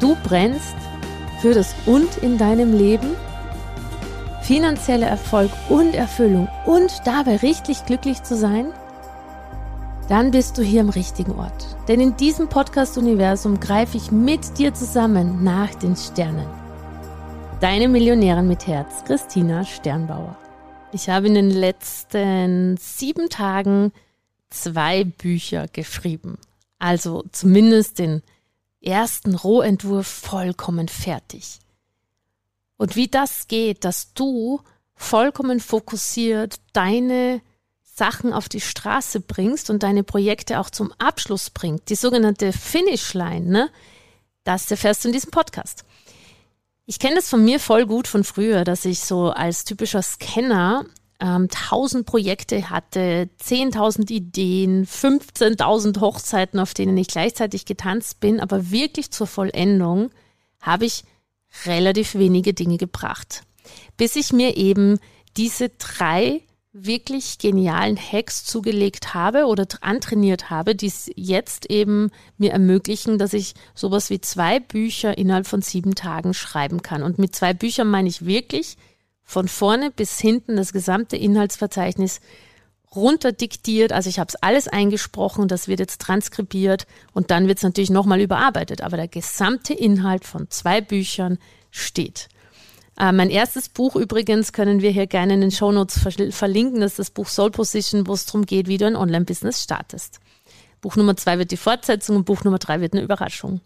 Du brennst für das Und in deinem Leben, finanzieller Erfolg und Erfüllung und dabei richtig glücklich zu sein? Dann bist du hier im richtigen Ort. Denn in diesem Podcast-Universum greife ich mit dir zusammen nach den Sternen. Deine Millionärin mit Herz, Christina Sternbauer. Ich habe in den letzten sieben Tagen zwei Bücher geschrieben. Also zumindest den ersten Rohentwurf vollkommen fertig. Und wie das geht, dass du vollkommen fokussiert deine Sachen auf die Straße bringst und deine Projekte auch zum Abschluss bringst, die sogenannte Finishline, ne? Das erfährst du in diesem Podcast. Ich kenne das von mir voll gut von früher, dass ich so als typischer Scanner ähm, 1000 Projekte hatte, 10.000 Ideen, 15.000 Hochzeiten, auf denen ich gleichzeitig getanzt bin, aber wirklich zur Vollendung habe ich relativ wenige Dinge gebracht. Bis ich mir eben diese drei wirklich genialen Hacks zugelegt habe oder antrainiert habe, die es jetzt eben mir ermöglichen, dass ich sowas wie zwei Bücher innerhalb von sieben Tagen schreiben kann. Und mit zwei Büchern meine ich wirklich von vorne bis hinten das gesamte Inhaltsverzeichnis runterdiktiert. Also ich habe es alles eingesprochen, das wird jetzt transkribiert und dann wird es natürlich nochmal überarbeitet. Aber der gesamte Inhalt von zwei Büchern steht. Äh, mein erstes Buch übrigens können wir hier gerne in den Shownotes ver verlinken. Das ist das Buch Soul Position, wo es darum geht, wie du ein Online-Business startest. Buch Nummer zwei wird die Fortsetzung und Buch Nummer drei wird eine Überraschung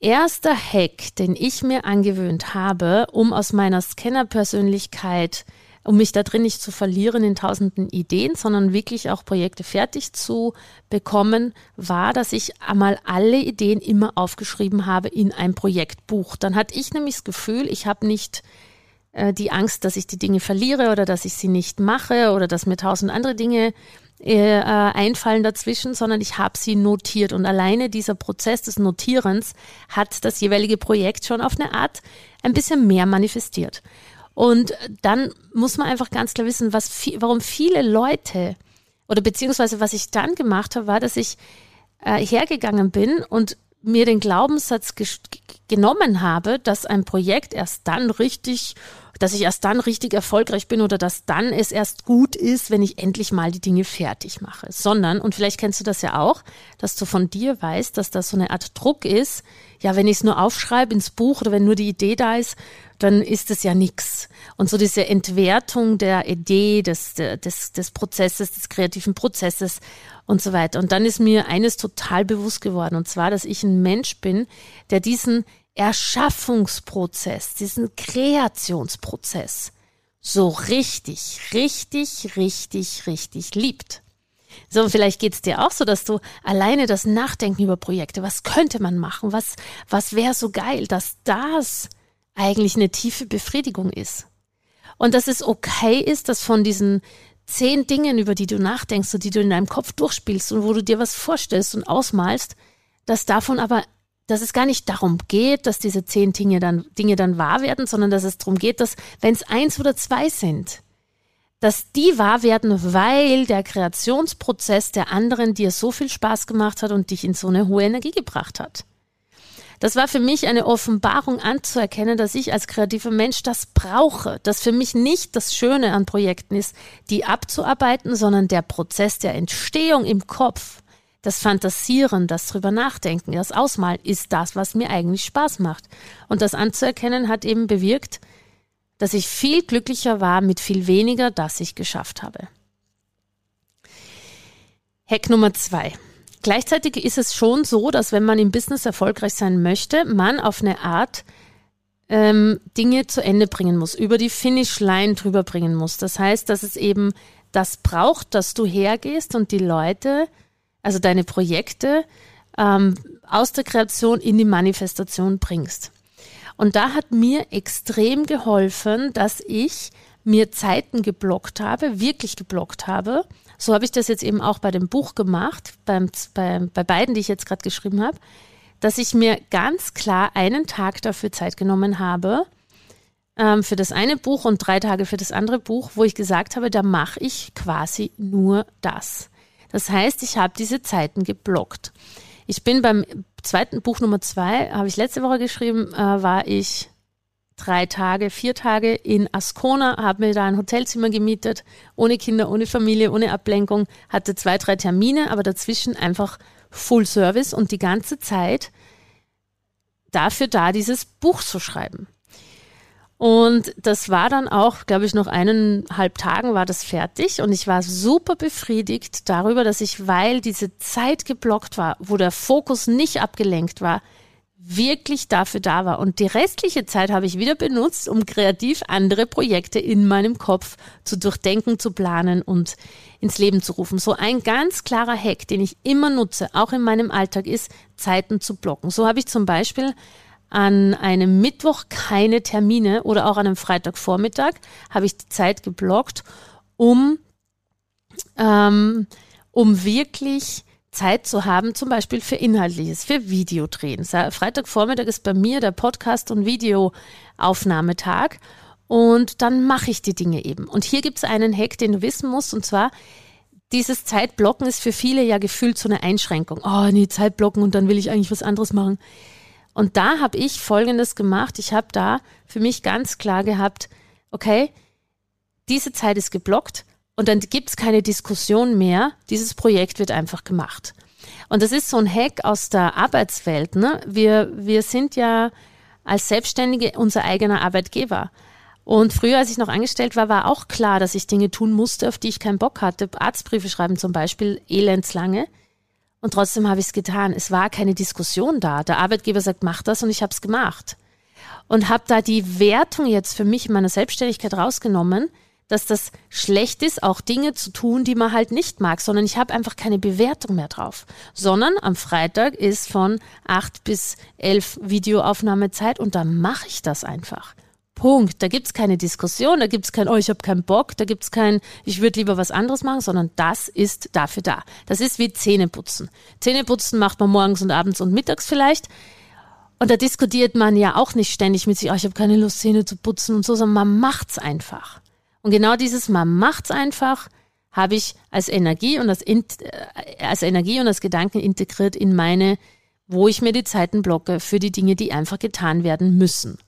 erster Hack, den ich mir angewöhnt habe, um aus meiner Scanner-Persönlichkeit, um mich da drin nicht zu verlieren in tausenden Ideen, sondern wirklich auch Projekte fertig zu bekommen, war, dass ich einmal alle Ideen immer aufgeschrieben habe in ein Projektbuch. Dann hatte ich nämlich das Gefühl, ich habe nicht äh, die Angst, dass ich die Dinge verliere oder dass ich sie nicht mache oder dass mir tausend andere Dinge äh, einfallen dazwischen, sondern ich habe sie notiert. Und alleine dieser Prozess des Notierens hat das jeweilige Projekt schon auf eine Art ein bisschen mehr manifestiert. Und dann muss man einfach ganz klar wissen, was, warum viele Leute oder beziehungsweise was ich dann gemacht habe, war, dass ich äh, hergegangen bin und mir den Glaubenssatz genommen habe, dass ein Projekt erst dann richtig dass ich erst dann richtig erfolgreich bin oder dass dann es erst gut ist, wenn ich endlich mal die Dinge fertig mache. Sondern, und vielleicht kennst du das ja auch, dass du von dir weißt, dass das so eine Art Druck ist. Ja, wenn ich es nur aufschreibe ins Buch oder wenn nur die Idee da ist, dann ist es ja nichts. Und so diese Entwertung der Idee, des, des, des Prozesses, des kreativen Prozesses und so weiter. Und dann ist mir eines total bewusst geworden, und zwar, dass ich ein Mensch bin, der diesen Erschaffungsprozess, diesen Kreationsprozess so richtig, richtig, richtig, richtig liebt. So, vielleicht geht's dir auch so, dass du alleine das Nachdenken über Projekte, was könnte man machen, was, was wäre so geil, dass das eigentlich eine tiefe Befriedigung ist. Und dass es okay ist, dass von diesen zehn Dingen, über die du nachdenkst und die du in deinem Kopf durchspielst und wo du dir was vorstellst und ausmalst, dass davon aber dass es gar nicht darum geht, dass diese zehn Dinge dann, Dinge dann wahr werden, sondern dass es darum geht, dass, wenn es eins oder zwei sind, dass die wahr werden, weil der Kreationsprozess der anderen dir so viel Spaß gemacht hat und dich in so eine hohe Energie gebracht hat. Das war für mich eine Offenbarung anzuerkennen, dass ich als kreativer Mensch das brauche, dass für mich nicht das Schöne an Projekten ist, die abzuarbeiten, sondern der Prozess der Entstehung im Kopf das Fantasieren, das drüber nachdenken, das Ausmalen ist das, was mir eigentlich Spaß macht. Und das anzuerkennen hat eben bewirkt, dass ich viel glücklicher war mit viel weniger, das ich geschafft habe. Hack Nummer zwei. Gleichzeitig ist es schon so, dass wenn man im Business erfolgreich sein möchte, man auf eine Art ähm, Dinge zu Ende bringen muss, über die Finish-Line drüber bringen muss. Das heißt, dass es eben das braucht, dass du hergehst und die Leute, also deine Projekte, ähm, aus der Kreation in die Manifestation bringst. Und da hat mir extrem geholfen, dass ich mir Zeiten geblockt habe, wirklich geblockt habe. So habe ich das jetzt eben auch bei dem Buch gemacht, beim, bei, bei beiden, die ich jetzt gerade geschrieben habe dass ich mir ganz klar einen Tag dafür Zeit genommen habe, ähm, für das eine Buch und drei Tage für das andere Buch, wo ich gesagt habe, da mache ich quasi nur das. Das heißt, ich habe diese Zeiten geblockt. Ich bin beim zweiten Buch Nummer zwei, habe ich letzte Woche geschrieben, äh, war ich drei Tage, vier Tage in Ascona, habe mir da ein Hotelzimmer gemietet, ohne Kinder, ohne Familie, ohne Ablenkung, hatte zwei, drei Termine, aber dazwischen einfach Full Service und die ganze Zeit dafür da, dieses Buch zu schreiben. Und das war dann auch, glaube ich, noch eineinhalb Tagen war das fertig und ich war super befriedigt darüber, dass ich, weil diese Zeit geblockt war, wo der Fokus nicht abgelenkt war, wirklich dafür da war. Und die restliche Zeit habe ich wieder benutzt, um kreativ andere Projekte in meinem Kopf zu durchdenken, zu planen und ins Leben zu rufen. So ein ganz klarer Hack, den ich immer nutze, auch in meinem Alltag, ist, Zeiten zu blocken. So habe ich zum Beispiel an einem Mittwoch keine Termine oder auch an einem Freitagvormittag habe ich die Zeit geblockt, um, ähm, um wirklich Zeit zu haben, zum Beispiel für Inhaltliches, für Videodrehen. Freitagvormittag ist bei mir der Podcast- und Videoaufnahmetag und dann mache ich die Dinge eben. Und hier gibt es einen Hack, den du wissen musst, und zwar, dieses Zeitblocken ist für viele ja gefühlt so eine Einschränkung. Oh, nee, Zeitblocken und dann will ich eigentlich was anderes machen. Und da habe ich Folgendes gemacht. Ich habe da für mich ganz klar gehabt, okay, diese Zeit ist geblockt und dann gibt es keine Diskussion mehr. Dieses Projekt wird einfach gemacht. Und das ist so ein Hack aus der Arbeitswelt. Ne? Wir, wir sind ja als Selbstständige unser eigener Arbeitgeber. Und früher, als ich noch angestellt war, war auch klar, dass ich Dinge tun musste, auf die ich keinen Bock hatte. Arztbriefe schreiben zum Beispiel, elendslange. Und trotzdem habe ich es getan. Es war keine Diskussion da. Der Arbeitgeber sagt, mach das und ich habe es gemacht. Und habe da die Wertung jetzt für mich in meiner Selbstständigkeit rausgenommen, dass das schlecht ist, auch Dinge zu tun, die man halt nicht mag, sondern ich habe einfach keine Bewertung mehr drauf. Sondern am Freitag ist von acht bis elf Videoaufnahmezeit und dann mache ich das einfach. Punkt. Da gibt's keine Diskussion, da gibt's kein, oh, ich habe keinen Bock, da gibt's kein, ich würde lieber was anderes machen, sondern das ist dafür da. Das ist wie Zähneputzen. Zähneputzen macht man morgens und abends und mittags vielleicht. Und da diskutiert man ja auch nicht ständig mit sich, oh, ich habe keine Lust, Zähne zu putzen und so, sondern man macht's einfach. Und genau dieses Man macht's einfach habe ich als Energie und als, äh, als Energie und als Gedanken integriert in meine, wo ich mir die Zeiten blocke für die Dinge, die einfach getan werden müssen.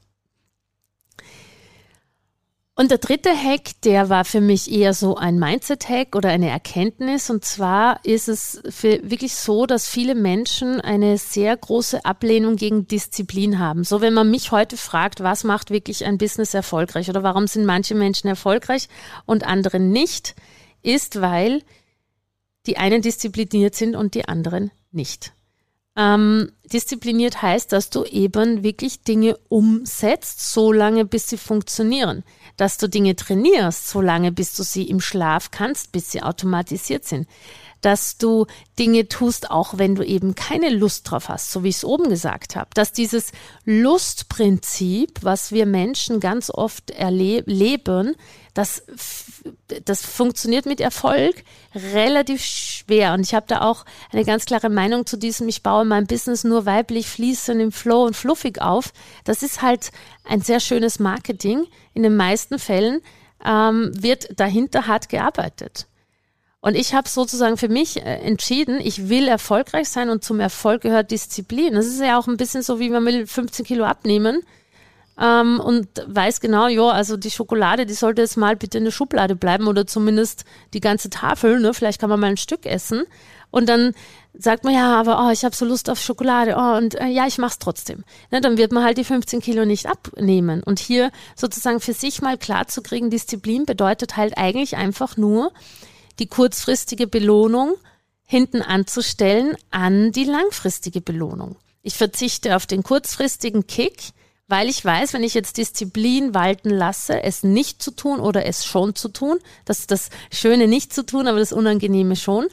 Und der dritte Hack, der war für mich eher so ein Mindset-Hack oder eine Erkenntnis. Und zwar ist es wirklich so, dass viele Menschen eine sehr große Ablehnung gegen Disziplin haben. So, wenn man mich heute fragt, was macht wirklich ein Business erfolgreich oder warum sind manche Menschen erfolgreich und andere nicht, ist, weil die einen diszipliniert sind und die anderen nicht. Ähm, diszipliniert heißt, dass du eben wirklich Dinge umsetzt, so lange bis sie funktionieren. Dass du Dinge trainierst, so lange bis du sie im Schlaf kannst, bis sie automatisiert sind dass du Dinge tust, auch wenn du eben keine Lust drauf hast, so wie ich es oben gesagt habe. Dass dieses Lustprinzip, was wir Menschen ganz oft erleben, das, das funktioniert mit Erfolg relativ schwer. Und ich habe da auch eine ganz klare Meinung zu diesem, ich baue mein Business nur weiblich, fließend, im Flow und fluffig auf. Das ist halt ein sehr schönes Marketing. In den meisten Fällen ähm, wird dahinter hart gearbeitet. Und ich habe sozusagen für mich äh, entschieden, ich will erfolgreich sein und zum Erfolg gehört Disziplin. Das ist ja auch ein bisschen so, wie man will 15 Kilo abnehmen. ähm, und weiß genau, ja, also die Schokolade, die sollte jetzt mal bitte in der Schublade bleiben oder zumindest die ganze Tafel, ne? Vielleicht kann man mal ein Stück essen. Und dann sagt man, ja, aber oh, ich habe so Lust auf Schokolade, oh, und äh, ja, ich mach's trotzdem. Ne, dann wird man halt die 15 Kilo nicht abnehmen. Und hier sozusagen für sich mal klar zu kriegen, Disziplin bedeutet halt eigentlich einfach nur, die kurzfristige Belohnung hinten anzustellen an die langfristige Belohnung. Ich verzichte auf den kurzfristigen Kick, weil ich weiß, wenn ich jetzt Disziplin walten lasse, es nicht zu tun oder es schon zu tun, das ist das Schöne nicht zu tun, aber das Unangenehme schon,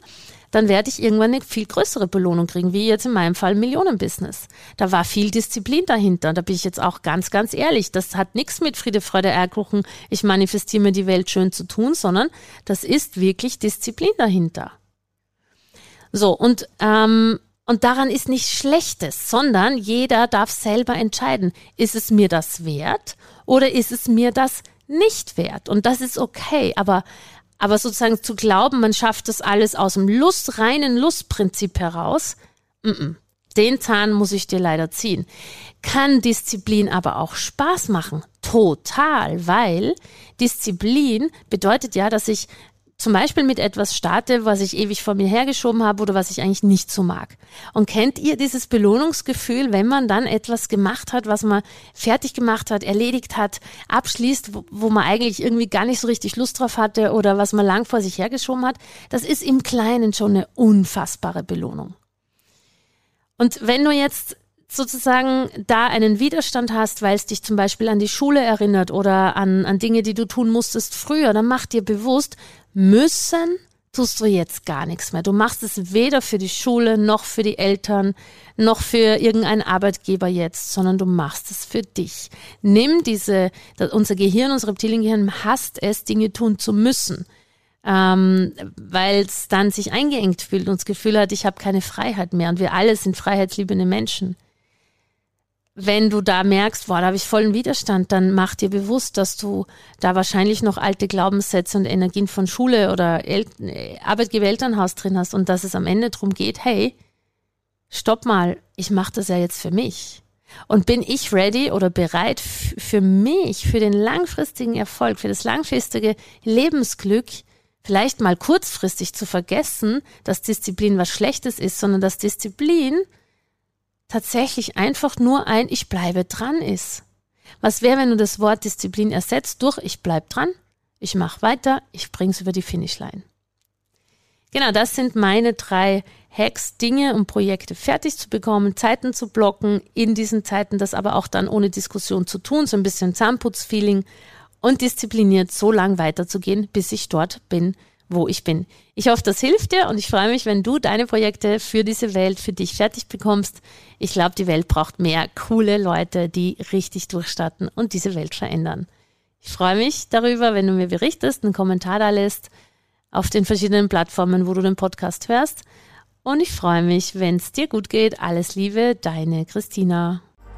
dann werde ich irgendwann eine viel größere Belohnung kriegen, wie jetzt in meinem Fall Millionenbusiness. Da war viel Disziplin dahinter. Da bin ich jetzt auch ganz, ganz ehrlich. Das hat nichts mit Friede, Freude, Eierkuchen, ich manifestiere mir die Welt schön zu tun, sondern das ist wirklich Disziplin dahinter. So, und, ähm, und daran ist nichts Schlechtes, sondern jeder darf selber entscheiden, ist es mir das wert oder ist es mir das nicht wert? Und das ist okay, aber aber sozusagen zu glauben, man schafft das alles aus dem Lust, reinen Lustprinzip heraus, m -m, den Zahn muss ich dir leider ziehen. Kann Disziplin aber auch Spaß machen? Total, weil Disziplin bedeutet ja, dass ich zum Beispiel mit etwas starte, was ich ewig vor mir hergeschoben habe oder was ich eigentlich nicht so mag. Und kennt ihr dieses Belohnungsgefühl, wenn man dann etwas gemacht hat, was man fertig gemacht hat, erledigt hat, abschließt, wo, wo man eigentlich irgendwie gar nicht so richtig Lust drauf hatte oder was man lang vor sich hergeschoben hat? Das ist im Kleinen schon eine unfassbare Belohnung. Und wenn du jetzt sozusagen da einen Widerstand hast, weil es dich zum Beispiel an die Schule erinnert oder an, an Dinge, die du tun musstest früher, dann mach dir bewusst, müssen tust du jetzt gar nichts mehr. Du machst es weder für die Schule noch für die Eltern noch für irgendeinen Arbeitgeber jetzt, sondern du machst es für dich. Nimm diese, unser Gehirn, unser Reptiliengehirn hasst es, Dinge tun zu müssen, ähm, weil es dann sich eingeengt fühlt und das Gefühl hat, ich habe keine Freiheit mehr. Und wir alle sind freiheitsliebende Menschen wenn du da merkst, boah, da habe ich vollen Widerstand, dann mach dir bewusst, dass du da wahrscheinlich noch alte Glaubenssätze und Energien von Schule oder El Arbeitgeber-Elternhaus drin hast und dass es am Ende darum geht, hey, stopp mal, ich mache das ja jetzt für mich. Und bin ich ready oder bereit für mich, für den langfristigen Erfolg, für das langfristige Lebensglück, vielleicht mal kurzfristig zu vergessen, dass Disziplin was Schlechtes ist, sondern dass Disziplin tatsächlich einfach nur ein Ich bleibe dran ist. Was wäre, wenn du das Wort Disziplin ersetzt durch Ich bleib dran, ich mache weiter, ich bring's über die Finishline. Genau, das sind meine drei Hacks, Dinge und Projekte fertig zu bekommen, Zeiten zu blocken, in diesen Zeiten das aber auch dann ohne Diskussion zu tun, so ein bisschen Zahnputzfeeling und diszipliniert so lang weiterzugehen, bis ich dort bin, wo ich bin. Ich hoffe, das hilft dir und ich freue mich, wenn du deine Projekte für diese Welt für dich fertig bekommst. Ich glaube, die Welt braucht mehr coole Leute, die richtig durchstarten und diese Welt verändern. Ich freue mich darüber, wenn du mir berichtest, einen Kommentar da lässt auf den verschiedenen Plattformen, wo du den Podcast hörst. Und ich freue mich, wenn es dir gut geht. Alles Liebe, deine Christina.